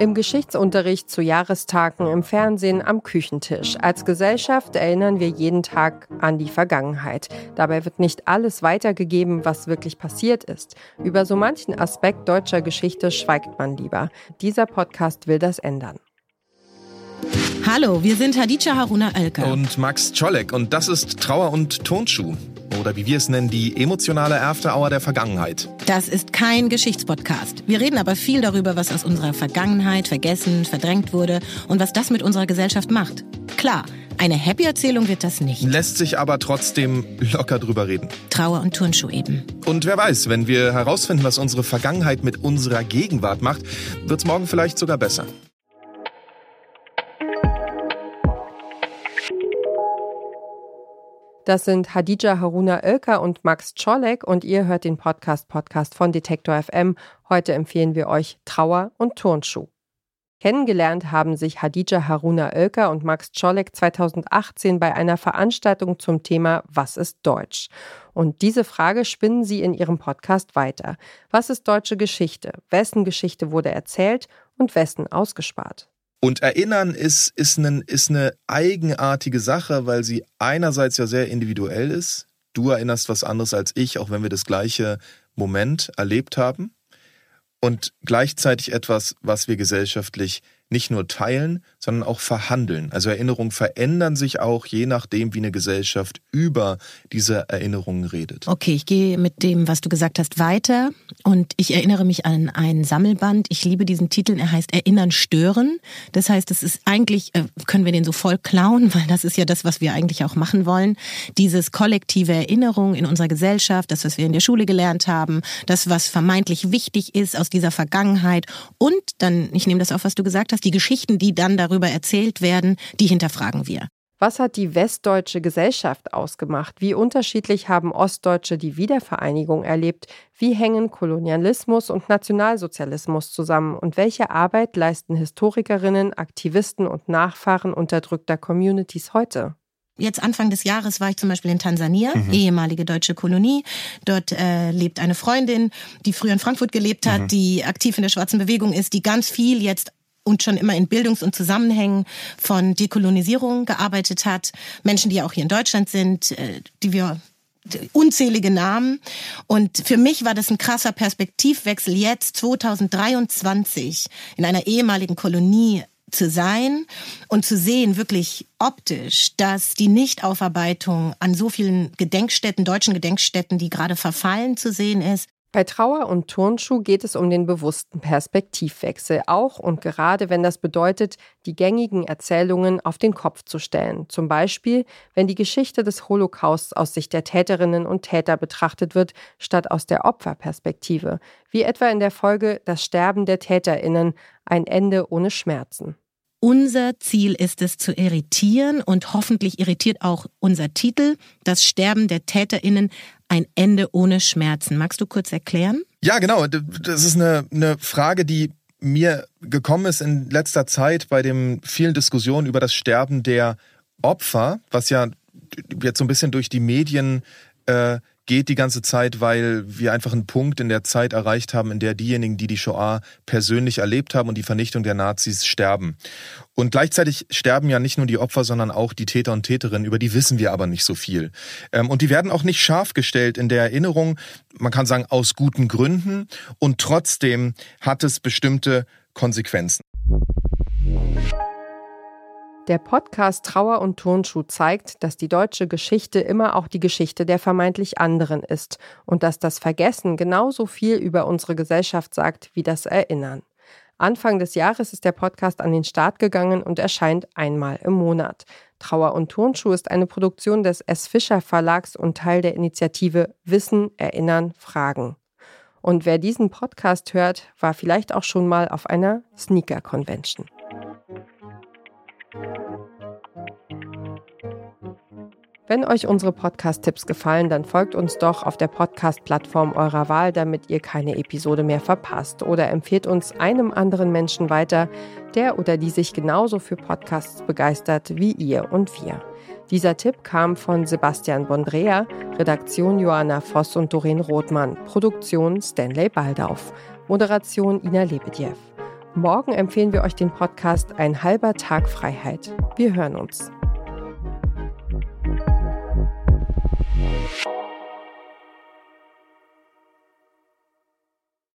Im Geschichtsunterricht zu Jahrestagen, im Fernsehen, am Küchentisch. Als Gesellschaft erinnern wir jeden Tag an die Vergangenheit. Dabei wird nicht alles weitergegeben, was wirklich passiert ist. Über so manchen Aspekt deutscher Geschichte schweigt man lieber. Dieser Podcast will das ändern. Hallo, wir sind Hadija Haruna Oelker. Und Max Czolek und das ist Trauer und Tonschuh oder wie wir es nennen, die emotionale After-Hour der Vergangenheit. Das ist kein Geschichtspodcast. Wir reden aber viel darüber, was aus unserer Vergangenheit vergessen, verdrängt wurde und was das mit unserer Gesellschaft macht. Klar, eine Happy-Erzählung wird das nicht. Lässt sich aber trotzdem locker drüber reden. Trauer und Turnschuh eben. Und wer weiß, wenn wir herausfinden, was unsere Vergangenheit mit unserer Gegenwart macht, wird es morgen vielleicht sogar besser. Das sind Hadija Haruna Oelker und Max Czolek und ihr hört den Podcast Podcast von Detektor FM. Heute empfehlen wir euch Trauer und Turnschuh. Kennengelernt haben sich Hadija Haruna Oelker und Max Czolek 2018 bei einer Veranstaltung zum Thema Was ist Deutsch? Und diese Frage spinnen sie in ihrem Podcast weiter. Was ist deutsche Geschichte? Wessen Geschichte wurde erzählt und wessen ausgespart? Und Erinnern ist, ist, ein, ist eine eigenartige Sache, weil sie einerseits ja sehr individuell ist. Du erinnerst was anderes als ich, auch wenn wir das gleiche Moment erlebt haben. Und gleichzeitig etwas, was wir gesellschaftlich nicht nur teilen, sondern auch verhandeln. Also Erinnerungen verändern sich auch je nachdem, wie eine Gesellschaft über diese Erinnerungen redet. Okay, ich gehe mit dem, was du gesagt hast, weiter und ich erinnere mich an einen Sammelband. Ich liebe diesen Titel, er heißt Erinnern stören. Das heißt, es ist eigentlich, äh, können wir den so voll klauen, weil das ist ja das, was wir eigentlich auch machen wollen. Dieses kollektive Erinnerung in unserer Gesellschaft, das, was wir in der Schule gelernt haben, das, was vermeintlich wichtig ist aus dieser Vergangenheit und dann, ich nehme das auf, was du gesagt hast, dass die Geschichten, die dann darüber erzählt werden, die hinterfragen wir. Was hat die westdeutsche Gesellschaft ausgemacht? Wie unterschiedlich haben Ostdeutsche die Wiedervereinigung erlebt? Wie hängen Kolonialismus und Nationalsozialismus zusammen? Und welche Arbeit leisten Historikerinnen, Aktivisten und Nachfahren unterdrückter Communities heute? Jetzt Anfang des Jahres war ich zum Beispiel in Tansania, mhm. ehemalige deutsche Kolonie. Dort äh, lebt eine Freundin, die früher in Frankfurt gelebt hat, mhm. die aktiv in der schwarzen Bewegung ist, die ganz viel jetzt und schon immer in Bildungs- und Zusammenhängen von Dekolonisierung gearbeitet hat. Menschen, die auch hier in Deutschland sind, äh, die wir unzählige Namen. Und für mich war das ein krasser Perspektivwechsel jetzt 2023 in einer ehemaligen Kolonie zu sein und zu sehen, wirklich optisch, dass die Nichtaufarbeitung an so vielen Gedenkstätten, deutschen Gedenkstätten, die gerade verfallen zu sehen ist, bei Trauer und Turnschuh geht es um den bewussten Perspektivwechsel, auch und gerade wenn das bedeutet, die gängigen Erzählungen auf den Kopf zu stellen. Zum Beispiel, wenn die Geschichte des Holocausts aus Sicht der Täterinnen und Täter betrachtet wird, statt aus der Opferperspektive, wie etwa in der Folge Das Sterben der Täterinnen, ein Ende ohne Schmerzen. Unser Ziel ist es zu irritieren und hoffentlich irritiert auch unser Titel, das Sterben der Täterinnen, ein Ende ohne Schmerzen. Magst du kurz erklären? Ja, genau. Das ist eine, eine Frage, die mir gekommen ist in letzter Zeit bei den vielen Diskussionen über das Sterben der Opfer, was ja jetzt so ein bisschen durch die Medien äh, geht die ganze Zeit, weil wir einfach einen Punkt in der Zeit erreicht haben, in der diejenigen, die die Shoah persönlich erlebt haben und die Vernichtung der Nazis sterben. Und gleichzeitig sterben ja nicht nur die Opfer, sondern auch die Täter und Täterinnen, über die wissen wir aber nicht so viel. Ähm, und die werden auch nicht scharf gestellt in der Erinnerung, man kann sagen aus guten Gründen. Und trotzdem hat es bestimmte Konsequenzen. Der Podcast Trauer und Turnschuh zeigt, dass die deutsche Geschichte immer auch die Geschichte der vermeintlich anderen ist und dass das Vergessen genauso viel über unsere Gesellschaft sagt wie das Erinnern. Anfang des Jahres ist der Podcast an den Start gegangen und erscheint einmal im Monat. Trauer und Turnschuh ist eine Produktion des S. Fischer Verlags und Teil der Initiative Wissen, Erinnern, Fragen. Und wer diesen Podcast hört, war vielleicht auch schon mal auf einer Sneaker Convention. Wenn euch unsere Podcast-Tipps gefallen, dann folgt uns doch auf der Podcast-Plattform eurer Wahl, damit ihr keine Episode mehr verpasst. Oder empfehlt uns einem anderen Menschen weiter, der oder die sich genauso für Podcasts begeistert wie ihr und wir. Dieser Tipp kam von Sebastian Bondrea, Redaktion Joanna Voss und Doreen Rothmann, Produktion Stanley Baldauf, Moderation Ina Lebedjew. Morgen empfehlen wir euch den Podcast Ein halber Tag Freiheit. Wir hören uns.